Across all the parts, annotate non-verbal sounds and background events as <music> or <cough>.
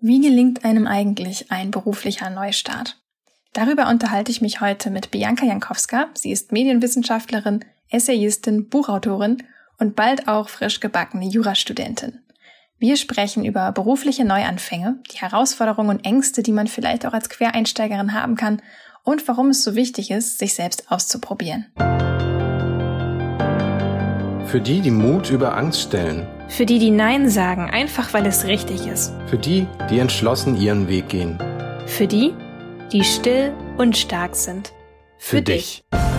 Wie gelingt einem eigentlich ein beruflicher Neustart? Darüber unterhalte ich mich heute mit Bianca Jankowska. Sie ist Medienwissenschaftlerin, Essayistin, Buchautorin und bald auch frisch gebackene Jurastudentin. Wir sprechen über berufliche Neuanfänge, die Herausforderungen und Ängste, die man vielleicht auch als Quereinsteigerin haben kann und warum es so wichtig ist, sich selbst auszuprobieren. Für die, die Mut über Angst stellen. Für die, die Nein sagen, einfach weil es richtig ist. Für die, die entschlossen ihren Weg gehen. Für die, die still und stark sind. Für, Für dich. dich.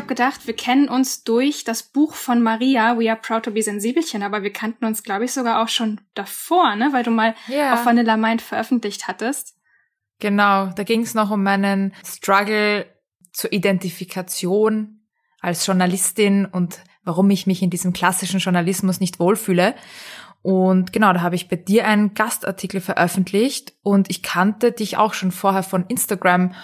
Habe gedacht, wir kennen uns durch das Buch von Maria, We Are Proud to Be Sensibelchen, aber wir kannten uns, glaube ich, sogar auch schon davor, ne? Weil du mal yeah. auf Vanilla Mind veröffentlicht hattest. Genau, da ging es noch um meinen Struggle zur Identifikation als Journalistin und warum ich mich in diesem klassischen Journalismus nicht wohlfühle. Und genau, da habe ich bei dir einen Gastartikel veröffentlicht und ich kannte dich auch schon vorher von Instagram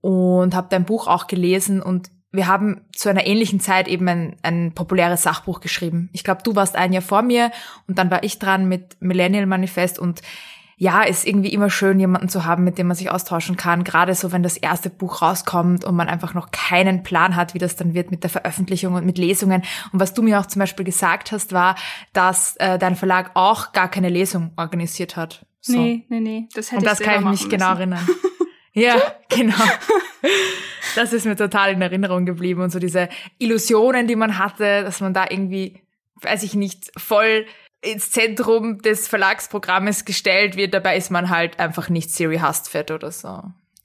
und habe dein Buch auch gelesen und wir haben zu einer ähnlichen Zeit eben ein, ein populäres Sachbuch geschrieben. Ich glaube, du warst ein Jahr vor mir und dann war ich dran mit Millennial Manifest und ja, ist irgendwie immer schön, jemanden zu haben, mit dem man sich austauschen kann. Gerade so, wenn das erste Buch rauskommt und man einfach noch keinen Plan hat, wie das dann wird mit der Veröffentlichung und mit Lesungen. Und was du mir auch zum Beispiel gesagt hast, war, dass äh, dein Verlag auch gar keine Lesung organisiert hat. So. Nee, nee, nee. Das hätte und das ich kann ich mich genau erinnern. <laughs> Ja, <laughs> genau. Das ist mir total in Erinnerung geblieben und so diese Illusionen, die man hatte, dass man da irgendwie, weiß ich nicht, voll ins Zentrum des Verlagsprogrammes gestellt wird. Dabei ist man halt einfach nicht Siri Hastfett oder so.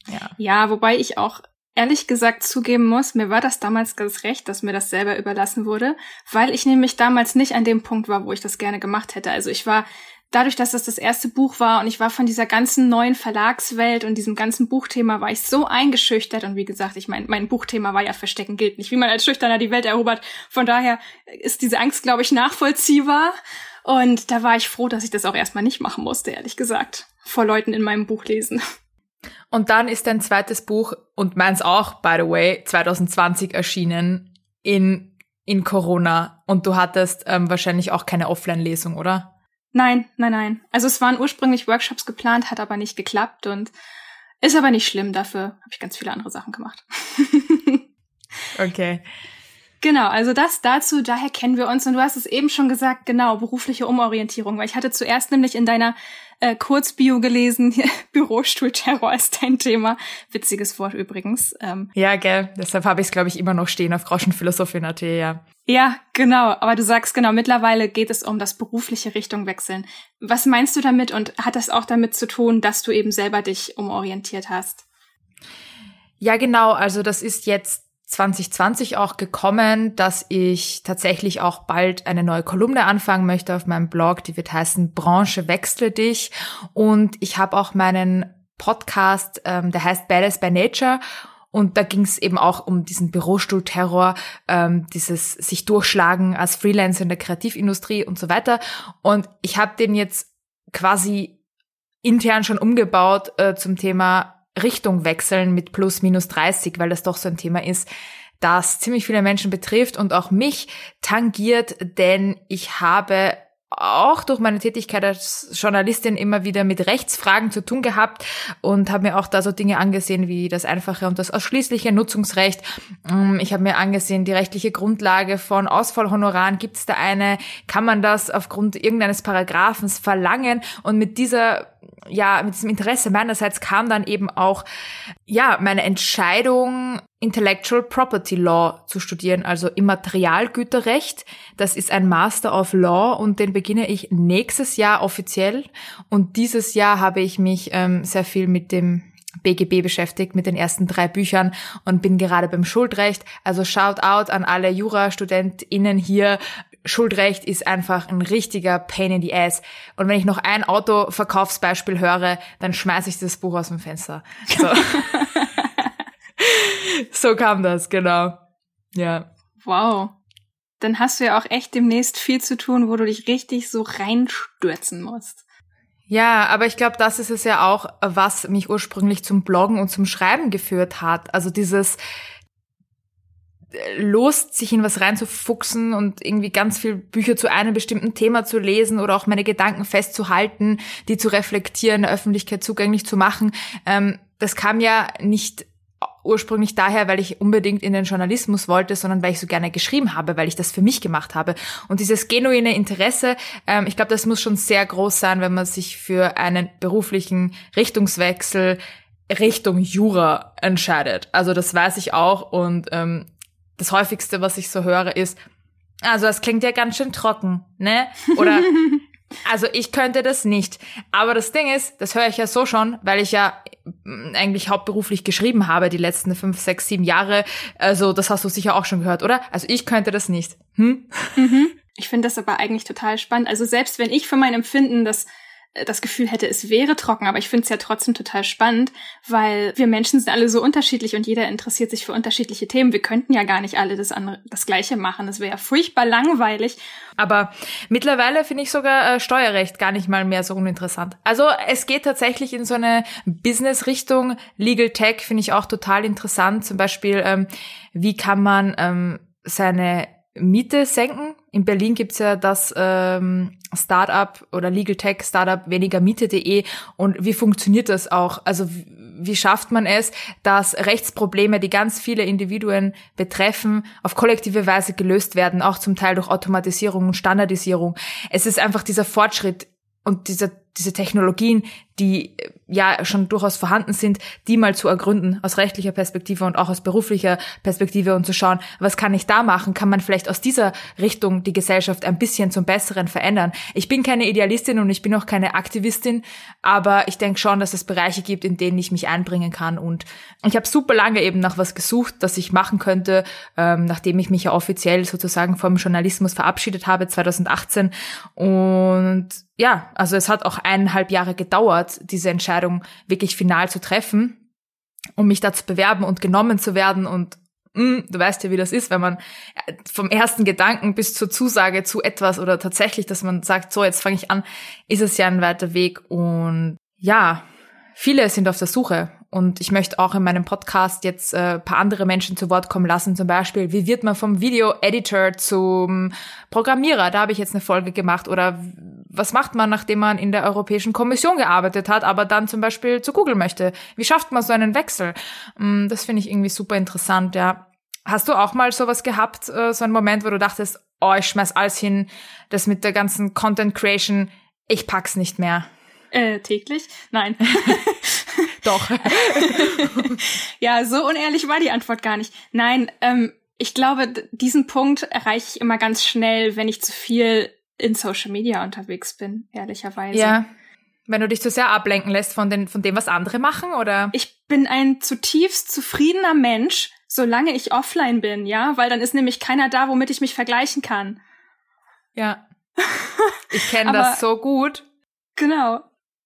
Ja. ja, wobei ich auch ehrlich gesagt zugeben muss, mir war das damals ganz recht, dass mir das selber überlassen wurde, weil ich nämlich damals nicht an dem Punkt war, wo ich das gerne gemacht hätte. Also ich war dadurch, dass das das erste Buch war und ich war von dieser ganzen neuen Verlagswelt und diesem ganzen Buchthema war ich so eingeschüchtert und wie gesagt, ich mein, mein Buchthema war ja Verstecken gilt nicht, wie man als Schüchterner die Welt erobert. Von daher ist diese Angst, glaube ich, nachvollziehbar. Und da war ich froh, dass ich das auch erstmal nicht machen musste, ehrlich gesagt, vor Leuten in meinem Buch lesen. Und dann ist dein zweites Buch und meins auch, by the way, 2020 erschienen in, in Corona. Und du hattest ähm, wahrscheinlich auch keine Offline-Lesung, oder? Nein, nein, nein. Also es waren ursprünglich Workshops geplant, hat aber nicht geklappt und ist aber nicht schlimm. Dafür habe ich ganz viele andere Sachen gemacht. <laughs> okay. Genau, also das dazu, daher kennen wir uns. Und du hast es eben schon gesagt, genau, berufliche Umorientierung. Weil ich hatte zuerst nämlich in deiner äh, Kurzbio gelesen, <laughs> Bürostuhlterror ist dein Thema. Witziges Wort übrigens. Ähm, ja, gell. Deshalb habe ich es, glaube ich, immer noch stehen auf Groschenphilosophie.at, ja. Ja, genau. Aber du sagst genau, mittlerweile geht es um das berufliche Richtung wechseln. Was meinst du damit und hat das auch damit zu tun, dass du eben selber dich umorientiert hast? Ja, genau. Also das ist jetzt 2020 auch gekommen, dass ich tatsächlich auch bald eine neue Kolumne anfangen möchte auf meinem Blog, die wird heißen Branche wechsle dich. Und ich habe auch meinen Podcast, ähm, der heißt Badass by Nature. Und da ging es eben auch um diesen Bürostuhlterror, ähm, dieses sich durchschlagen als Freelancer in der Kreativindustrie und so weiter. Und ich habe den jetzt quasi intern schon umgebaut äh, zum Thema Richtung wechseln mit plus minus 30, weil das doch so ein Thema ist, das ziemlich viele Menschen betrifft und auch mich tangiert, denn ich habe auch durch meine Tätigkeit als Journalistin immer wieder mit Rechtsfragen zu tun gehabt und habe mir auch da so Dinge angesehen wie das einfache und das ausschließliche Nutzungsrecht. Mm, ich habe mir angesehen, die rechtliche Grundlage von Ausfallhonoraren. Gibt es da eine? Kann man das aufgrund irgendeines Paragraphens verlangen? Und mit dieser ja, mit diesem Interesse meinerseits kam dann eben auch, ja, meine Entscheidung, Intellectual Property Law zu studieren, also Immaterialgüterrecht. Das ist ein Master of Law und den beginne ich nächstes Jahr offiziell. Und dieses Jahr habe ich mich ähm, sehr viel mit dem BGB beschäftigt mit den ersten drei Büchern und bin gerade beim Schuldrecht. Also shout out an alle JurastudentInnen hier. Schuldrecht ist einfach ein richtiger Pain in the Ass. Und wenn ich noch ein Autoverkaufsbeispiel höre, dann schmeiße ich das Buch aus dem Fenster. So, <laughs> <laughs> so kam das, genau. Ja. Wow. Dann hast du ja auch echt demnächst viel zu tun, wo du dich richtig so reinstürzen musst. Ja, aber ich glaube, das ist es ja auch, was mich ursprünglich zum Bloggen und zum Schreiben geführt hat. Also dieses Lust, sich in was reinzufuchsen und irgendwie ganz viel Bücher zu einem bestimmten Thema zu lesen oder auch meine Gedanken festzuhalten, die zu reflektieren, der Öffentlichkeit zugänglich zu machen. Ähm, das kam ja nicht ursprünglich daher, weil ich unbedingt in den Journalismus wollte, sondern weil ich so gerne geschrieben habe, weil ich das für mich gemacht habe. Und dieses genuine Interesse, ähm, ich glaube, das muss schon sehr groß sein, wenn man sich für einen beruflichen Richtungswechsel Richtung Jura entscheidet. Also das weiß ich auch und ähm, das häufigste, was ich so höre, ist, also das klingt ja ganz schön trocken, ne? Oder <laughs> Also ich könnte das nicht. Aber das Ding ist, das höre ich ja so schon, weil ich ja mm, eigentlich hauptberuflich geschrieben habe die letzten fünf, sechs, sieben Jahre. Also das hast du sicher auch schon gehört, oder? Also ich könnte das nicht. Hm? Mhm. Ich finde das aber eigentlich total spannend. Also selbst wenn ich für mein Empfinden das das Gefühl hätte, es wäre trocken, aber ich finde es ja trotzdem total spannend, weil wir Menschen sind alle so unterschiedlich und jeder interessiert sich für unterschiedliche Themen. Wir könnten ja gar nicht alle das, andere, das Gleiche machen. Das wäre ja furchtbar langweilig. Aber mittlerweile finde ich sogar äh, Steuerrecht gar nicht mal mehr so uninteressant. Also es geht tatsächlich in so eine Business-Richtung. Legal Tech finde ich auch total interessant. Zum Beispiel, ähm, wie kann man ähm, seine Miete senken. In Berlin gibt's ja das ähm, Startup oder Legal Tech Startup wenigermiete.de und wie funktioniert das auch? Also wie schafft man es, dass Rechtsprobleme, die ganz viele Individuen betreffen, auf kollektive Weise gelöst werden, auch zum Teil durch Automatisierung und Standardisierung. Es ist einfach dieser Fortschritt und dieser diese Technologien, die äh, ja schon durchaus vorhanden sind, die mal zu ergründen aus rechtlicher Perspektive und auch aus beruflicher Perspektive und zu schauen, was kann ich da machen? Kann man vielleicht aus dieser Richtung die Gesellschaft ein bisschen zum Besseren verändern? Ich bin keine Idealistin und ich bin auch keine Aktivistin, aber ich denke schon, dass es Bereiche gibt, in denen ich mich einbringen kann und ich habe super lange eben nach was gesucht, das ich machen könnte, ähm, nachdem ich mich ja offiziell sozusagen vom Journalismus verabschiedet habe 2018 und ja, also es hat auch eineinhalb Jahre gedauert, diese Entscheidung wirklich final zu treffen, um mich da zu bewerben und genommen zu werden. Und mh, hm, du weißt ja, wie das ist, wenn man äh, vom ersten Gedanken bis zur Zusage zu etwas oder tatsächlich, dass man sagt, so jetzt fange ich an, ist es ja ein weiter Weg. Und ja, viele sind auf der Suche und ich möchte auch in meinem Podcast jetzt äh, paar andere Menschen zu Wort kommen lassen. Zum Beispiel, wie wird man vom Video-Editor zum Programmierer? Da habe ich jetzt eine Folge gemacht. Oder was macht man, nachdem man in der Europäischen Kommission gearbeitet hat, aber dann zum Beispiel zu Google möchte? Wie schafft man so einen Wechsel? Mm, das finde ich irgendwie super interessant, ja. Hast du auch mal sowas gehabt, äh, so einen Moment, wo du dachtest, oh, ich schmeiß alles hin, das mit der ganzen Content Creation, ich pack's nicht mehr? Äh, täglich? Nein. <laughs> Doch. <laughs> ja, so unehrlich war die Antwort gar nicht. Nein, ähm, ich glaube, diesen Punkt erreiche ich immer ganz schnell, wenn ich zu viel in Social Media unterwegs bin, ehrlicherweise. Ja. Wenn du dich zu sehr ablenken lässt von, den, von dem, was andere machen, oder? Ich bin ein zutiefst zufriedener Mensch, solange ich offline bin, ja, weil dann ist nämlich keiner da, womit ich mich vergleichen kann. Ja. <laughs> Ich kenne das so gut. Genau.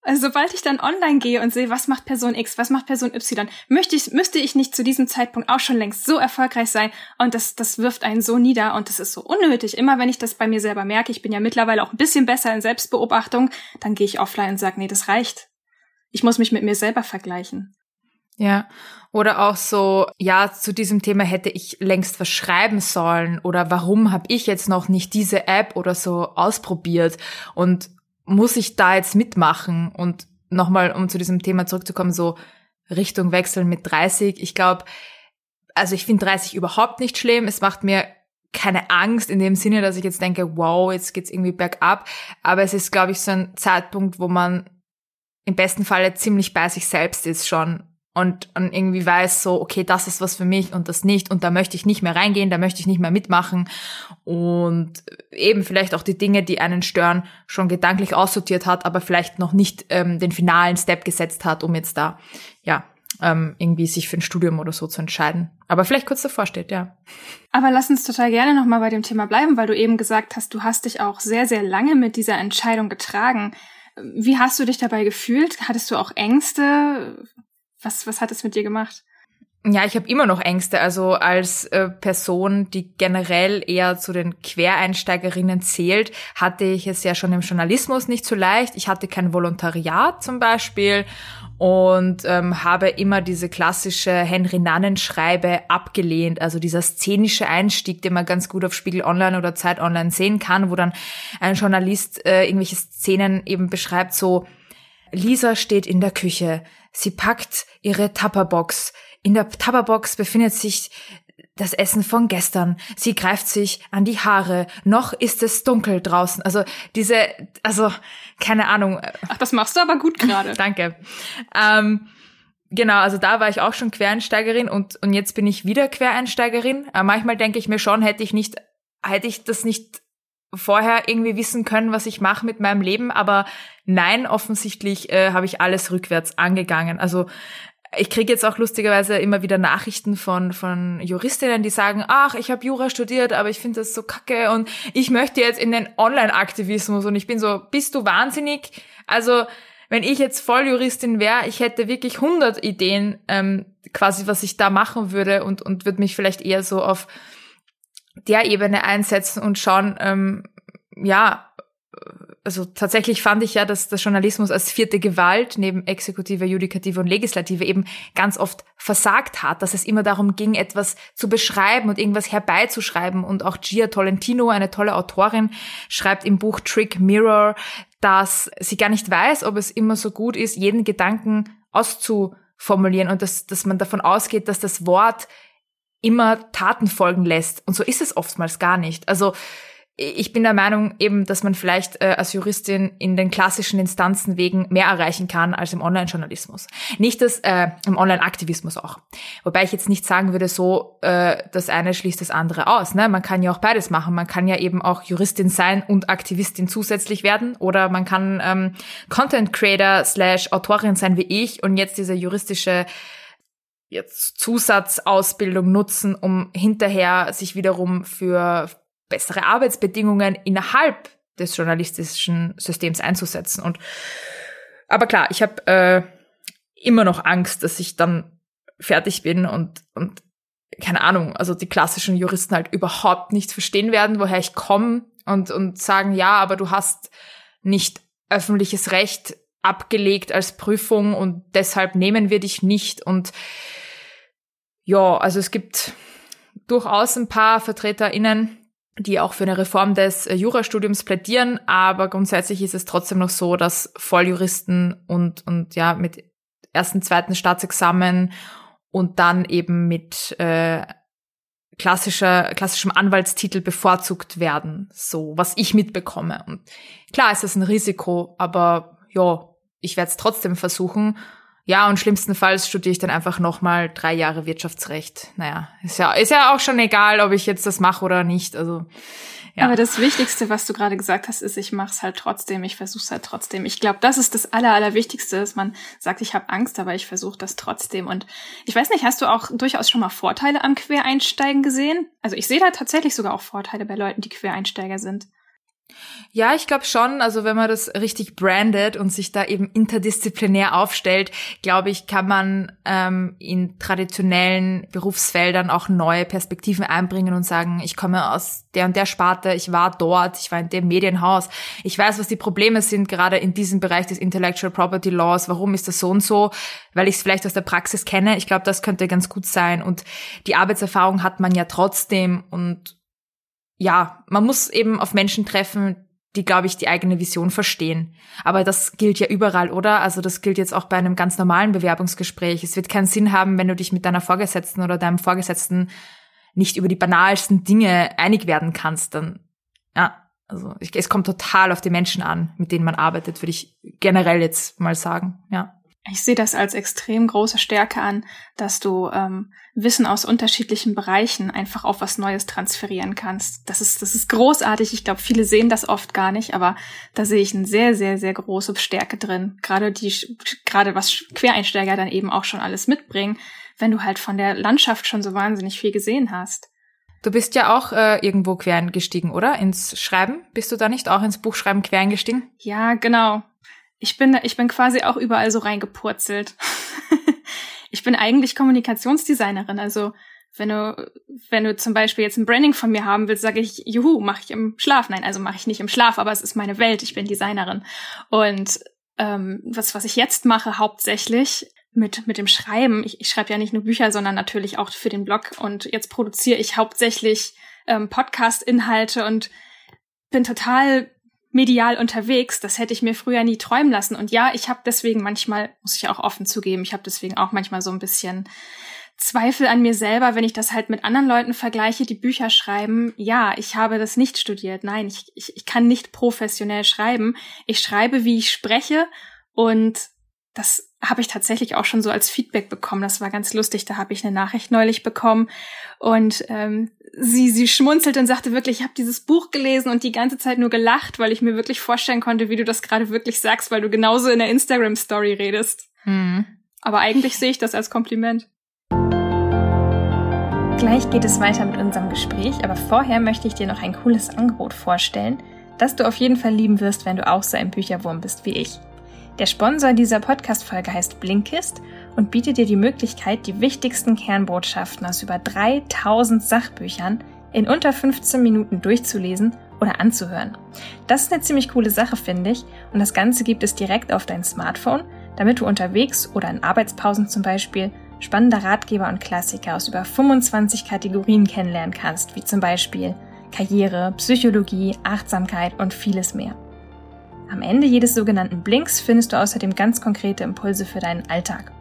Also sobald ich dann online gehe und sehe, was macht Person X, was macht Person Y, möchte ich, müsste ich nicht zu diesem Zeitpunkt auch schon längst so erfolgreich sein und das, das wirft einen so nieder und das ist so unnötig. Immer wenn ich das bei mir selber merke, ich bin ja mittlerweile auch ein bisschen besser in Selbstbeobachtung, dann gehe ich offline und sage, nee, das reicht. Ich muss mich mit mir selber vergleichen. Ja, oder auch so, ja, zu diesem Thema hätte ich längst was schreiben sollen oder warum habe ich jetzt noch nicht diese App oder so ausprobiert und muss ich da jetzt mitmachen? Und nochmal, um zu diesem Thema zurückzukommen, so Richtung wechseln mit 30. Ich glaube, also ich finde 30 überhaupt nicht schlimm. Es macht mir keine Angst in dem Sinne, dass ich jetzt denke, wow, jetzt geht's irgendwie bergab. Aber es ist, glaube ich, so ein Zeitpunkt, wo man im besten Falle ziemlich bei sich selbst ist schon und, und irgendwie weiß so, okay, das ist was für mich und das nicht und da möchte ich nicht mehr reingehen, da möchte ich nicht mehr mitmachen und eben vielleicht auch die Dinge, die einen stören, schon gedanklich aussortiert hat, aber vielleicht noch nicht ähm, den finalen Step gesetzt hat, um jetzt da, ja, ähm, irgendwie sich für ein Studium oder so zu entscheiden. Aber vielleicht kurz davor steht, ja. Aber lass uns total gerne nochmal bei dem Thema bleiben, weil du eben gesagt hast, du hast dich auch sehr, sehr lange mit dieser Entscheidung getragen. Wie hast du dich dabei gefühlt? Hattest du auch Ängste? Was, was hat es mit dir gemacht? Ja, ich habe immer noch Ängste. Also als äh, Person, die generell eher zu den Quereinsteigerinnen zählt, hatte ich es ja schon im Journalismus nicht so leicht. Ich hatte kein Volontariat zum Beispiel und ähm, habe immer diese klassische Henry Nannen-Schreibe abgelehnt. Also dieser szenische Einstieg, den man ganz gut auf Spiegel Online oder Zeit Online sehen kann, wo dann ein Journalist äh, irgendwelche Szenen eben beschreibt, so Lisa steht in der Küche, sie packt ihre Tupperbox, in der Tupperbox befindet sich das Essen von gestern. Sie greift sich an die Haare. Noch ist es dunkel draußen. Also diese, also keine Ahnung. Ach, das machst du aber gut gerade. <laughs> Danke. Ähm, genau, also da war ich auch schon Quereinsteigerin und und jetzt bin ich wieder Quereinsteigerin. Äh, manchmal denke ich mir schon, hätte ich nicht, hätte ich das nicht vorher irgendwie wissen können, was ich mache mit meinem Leben, aber nein, offensichtlich äh, habe ich alles rückwärts angegangen. Also ich kriege jetzt auch lustigerweise immer wieder Nachrichten von, von Juristinnen, die sagen, ach, ich habe Jura studiert, aber ich finde das so kacke und ich möchte jetzt in den Online-Aktivismus und ich bin so, bist du wahnsinnig? Also wenn ich jetzt Volljuristin wäre, ich hätte wirklich 100 Ideen ähm, quasi, was ich da machen würde und, und würde mich vielleicht eher so auf der Ebene einsetzen und schauen, ähm, ja, also tatsächlich fand ich ja, dass der Journalismus als vierte Gewalt neben Exekutive, Judikative und Legislative eben ganz oft versagt hat, dass es immer darum ging, etwas zu beschreiben und irgendwas herbeizuschreiben. Und auch Gia Tolentino, eine tolle Autorin, schreibt im Buch Trick Mirror, dass sie gar nicht weiß, ob es immer so gut ist, jeden Gedanken auszuformulieren und dass, dass man davon ausgeht, dass das Wort immer Taten folgen lässt. Und so ist es oftmals gar nicht. Also ich bin der Meinung eben, dass man vielleicht äh, als Juristin in den klassischen Instanzen wegen mehr erreichen kann als im Online-Journalismus. Nicht das äh, im Online-Aktivismus auch. Wobei ich jetzt nicht sagen würde, so äh, das eine schließt das andere aus. Ne? Man kann ja auch beides machen. Man kann ja eben auch Juristin sein und Aktivistin zusätzlich werden. Oder man kann ähm, Content Creator slash Autorin sein wie ich und jetzt diese juristische jetzt Zusatzausbildung nutzen, um hinterher sich wiederum für bessere Arbeitsbedingungen innerhalb des journalistischen Systems einzusetzen. Und aber klar, ich habe äh, immer noch Angst, dass ich dann fertig bin und und keine Ahnung, also die klassischen Juristen halt überhaupt nicht verstehen werden, woher ich komme und und sagen, ja, aber du hast nicht öffentliches Recht abgelegt als Prüfung und deshalb nehmen wir dich nicht und ja, also es gibt durchaus ein paar VertreterInnen, die auch für eine Reform des äh, Jurastudiums plädieren, aber grundsätzlich ist es trotzdem noch so, dass Volljuristen und, und ja, mit ersten, zweiten Staatsexamen und dann eben mit äh, klassischer, klassischem Anwaltstitel bevorzugt werden, so was ich mitbekomme. Und klar ist das ein Risiko, aber ja, ich werde es trotzdem versuchen ja, und schlimmstenfalls studiere ich dann einfach nochmal drei Jahre Wirtschaftsrecht. Naja, ist ja, ist ja auch schon egal, ob ich jetzt das mache oder nicht. Also, ja. Aber das Wichtigste, was du gerade gesagt hast, ist, ich mache es halt trotzdem, ich versuche es halt trotzdem. Ich glaube, das ist das Aller, Allerwichtigste, dass man sagt, ich habe Angst, aber ich versuche das trotzdem. Und ich weiß nicht, hast du auch durchaus schon mal Vorteile am Quereinsteigen gesehen? Also ich sehe da tatsächlich sogar auch Vorteile bei Leuten, die Quereinsteiger sind. Ja, ich glaube schon. Also wenn man das richtig brandet und sich da eben interdisziplinär aufstellt, glaube ich, kann man ähm, in traditionellen Berufsfeldern auch neue Perspektiven einbringen und sagen, ich komme aus der und der Sparte, ich war dort, ich war in dem Medienhaus, ich weiß, was die Probleme sind, gerade in diesem Bereich des Intellectual Property Laws, warum ist das so und so, weil ich es vielleicht aus der Praxis kenne. Ich glaube, das könnte ganz gut sein. Und die Arbeitserfahrung hat man ja trotzdem und ja, man muss eben auf Menschen treffen, die, glaube ich, die eigene Vision verstehen. Aber das gilt ja überall, oder? Also das gilt jetzt auch bei einem ganz normalen Bewerbungsgespräch. Es wird keinen Sinn haben, wenn du dich mit deiner Vorgesetzten oder deinem Vorgesetzten nicht über die banalsten Dinge einig werden kannst. Dann, ja, also ich, es kommt total auf die Menschen an, mit denen man arbeitet, würde ich generell jetzt mal sagen, ja. Ich sehe das als extrem große Stärke an, dass du ähm, Wissen aus unterschiedlichen Bereichen einfach auf was Neues transferieren kannst. Das ist, das ist großartig. Ich glaube, viele sehen das oft gar nicht, aber da sehe ich eine sehr, sehr, sehr große Stärke drin. Gerade die, gerade was Quereinsteiger dann eben auch schon alles mitbringen, wenn du halt von der Landschaft schon so wahnsinnig viel gesehen hast. Du bist ja auch äh, irgendwo quer eingestiegen, oder? Ins Schreiben? Bist du da nicht auch ins Buchschreiben quer eingestiegen? Ja, genau ich bin, ich bin quasi auch überall so reingepurzelt. <laughs> ich bin eigentlich Kommunikationsdesignerin. Also wenn du, wenn du zum Beispiel jetzt ein Branding von mir haben willst, sage ich, juhu, mache ich im Schlaf. Nein, also mache ich nicht im Schlaf, aber es ist meine Welt, ich bin Designerin. Und ähm, was, was ich jetzt mache, hauptsächlich mit, mit dem Schreiben, ich, ich schreibe ja nicht nur Bücher, sondern natürlich auch für den Blog und jetzt produziere ich hauptsächlich ähm, Podcast-Inhalte und bin total medial unterwegs. Das hätte ich mir früher nie träumen lassen. Und ja, ich habe deswegen manchmal, muss ich auch offen zugeben, ich habe deswegen auch manchmal so ein bisschen Zweifel an mir selber, wenn ich das halt mit anderen Leuten vergleiche, die Bücher schreiben. Ja, ich habe das nicht studiert. Nein, ich, ich, ich kann nicht professionell schreiben. Ich schreibe, wie ich spreche und das habe ich tatsächlich auch schon so als Feedback bekommen. Das war ganz lustig. Da habe ich eine Nachricht neulich bekommen und ähm, sie sie schmunzelte und sagte wirklich, ich habe dieses Buch gelesen und die ganze Zeit nur gelacht, weil ich mir wirklich vorstellen konnte, wie du das gerade wirklich sagst, weil du genauso in der Instagram Story redest. Mhm. Aber eigentlich sehe ich das als Kompliment. Gleich geht es weiter mit unserem Gespräch, aber vorher möchte ich dir noch ein cooles Angebot vorstellen, das du auf jeden Fall lieben wirst, wenn du auch so ein Bücherwurm bist wie ich. Der Sponsor dieser Podcast-Folge heißt Blinkist und bietet dir die Möglichkeit, die wichtigsten Kernbotschaften aus über 3000 Sachbüchern in unter 15 Minuten durchzulesen oder anzuhören. Das ist eine ziemlich coole Sache, finde ich, und das Ganze gibt es direkt auf dein Smartphone, damit du unterwegs oder in Arbeitspausen zum Beispiel spannende Ratgeber und Klassiker aus über 25 Kategorien kennenlernen kannst, wie zum Beispiel Karriere, Psychologie, Achtsamkeit und vieles mehr. Am Ende jedes sogenannten Blinks findest du außerdem ganz konkrete Impulse für deinen Alltag.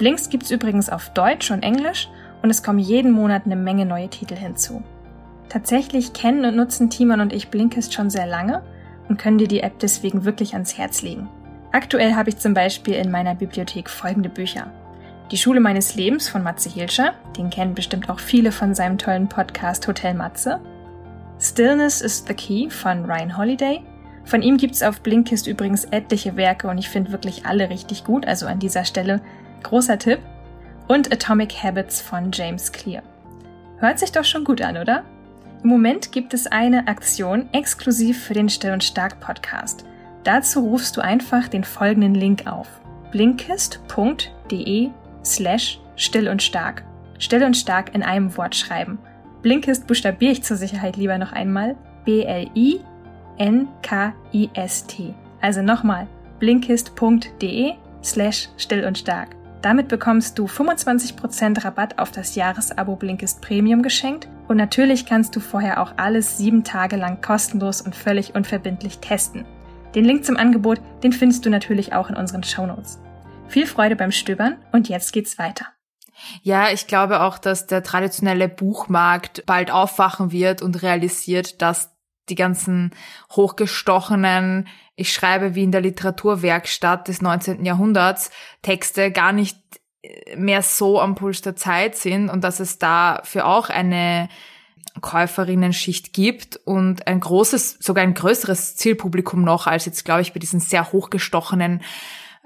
Blinks gibt's übrigens auf Deutsch und Englisch und es kommen jeden Monat eine Menge neue Titel hinzu. Tatsächlich kennen und nutzen Timon und ich Blinkist schon sehr lange und können dir die App deswegen wirklich ans Herz legen. Aktuell habe ich zum Beispiel in meiner Bibliothek folgende Bücher. Die Schule meines Lebens von Matze Hilscher, den kennen bestimmt auch viele von seinem tollen Podcast Hotel Matze. Stillness is the Key von Ryan Holiday von ihm gibt's auf Blinkist übrigens etliche Werke und ich finde wirklich alle richtig gut, also an dieser Stelle großer Tipp. Und Atomic Habits von James Clear. Hört sich doch schon gut an, oder? Im Moment gibt es eine Aktion exklusiv für den Still und Stark Podcast. Dazu rufst du einfach den folgenden Link auf: blinkist.de slash still und stark. Still und stark in einem Wort schreiben. Blinkist buchstabiere ich zur Sicherheit lieber noch einmal. B-L-I N-K-I-S-T. Also nochmal blinkist.de slash still und stark. Damit bekommst du 25% Rabatt auf das Jahresabo Blinkist Premium geschenkt und natürlich kannst du vorher auch alles sieben Tage lang kostenlos und völlig unverbindlich testen. Den Link zum Angebot, den findest du natürlich auch in unseren Shownotes. Viel Freude beim Stöbern und jetzt geht's weiter. Ja, ich glaube auch, dass der traditionelle Buchmarkt bald aufwachen wird und realisiert, dass die ganzen hochgestochenen, ich schreibe wie in der Literaturwerkstatt des 19. Jahrhunderts, Texte gar nicht mehr so am Puls der Zeit sind und dass es dafür auch eine Käuferinnenschicht gibt und ein großes, sogar ein größeres Zielpublikum noch als jetzt, glaube ich, bei diesen sehr hochgestochenen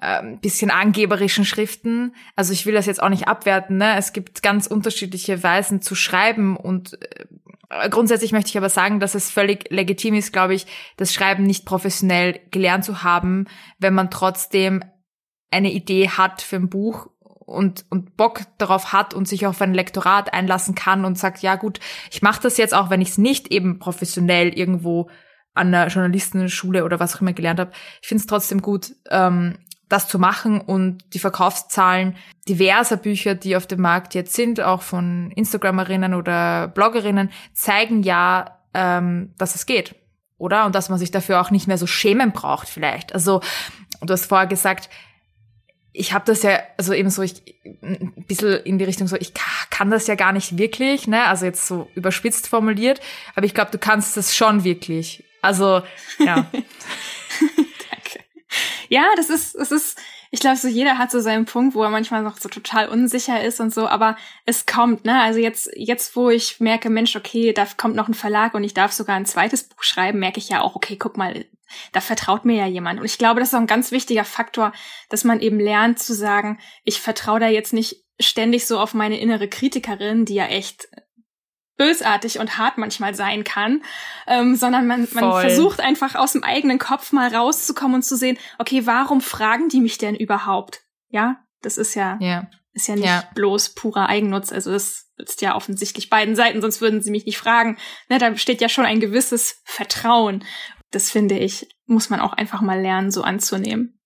äh, bisschen angeberischen Schriften. Also ich will das jetzt auch nicht abwerten. Ne? Es gibt ganz unterschiedliche Weisen zu schreiben und äh, Grundsätzlich möchte ich aber sagen, dass es völlig legitim ist, glaube ich, das Schreiben nicht professionell gelernt zu haben, wenn man trotzdem eine Idee hat für ein Buch und, und Bock darauf hat und sich auf ein Lektorat einlassen kann und sagt, ja gut, ich mache das jetzt auch, wenn ich es nicht eben professionell irgendwo an der Journalistenschule oder was auch immer gelernt habe. Ich finde es trotzdem gut, ähm, das zu machen und die Verkaufszahlen diverser Bücher, die auf dem Markt jetzt sind, auch von Instagramerinnen oder Bloggerinnen, zeigen ja, ähm, dass es geht, oder? Und dass man sich dafür auch nicht mehr so schämen braucht vielleicht. Also du hast vorher gesagt, ich habe das ja, also eben so, ich ein bisschen in die Richtung so, ich kann das ja gar nicht wirklich, ne? Also jetzt so überspitzt formuliert, aber ich glaube, du kannst das schon wirklich. Also, ja. <laughs> ja, das ist, das ist, ich glaube, so jeder hat so seinen Punkt, wo er manchmal noch so total unsicher ist und so, aber es kommt, ne? Also jetzt, jetzt, wo ich merke, Mensch, okay, da kommt noch ein Verlag und ich darf sogar ein zweites Buch schreiben, merke ich ja auch, okay, guck mal, da vertraut mir ja jemand. Und ich glaube, das ist auch ein ganz wichtiger Faktor, dass man eben lernt zu sagen, ich vertraue da jetzt nicht ständig so auf meine innere Kritikerin, die ja echt bösartig und hart manchmal sein kann, ähm, sondern man, man versucht einfach aus dem eigenen Kopf mal rauszukommen und zu sehen, okay, warum fragen die mich denn überhaupt? Ja, das ist ja, ja. Ist ja nicht ja. bloß purer Eigennutz. Also das ist ja offensichtlich beiden Seiten, sonst würden sie mich nicht fragen. Ne, da besteht ja schon ein gewisses Vertrauen. Das finde ich, muss man auch einfach mal lernen, so anzunehmen.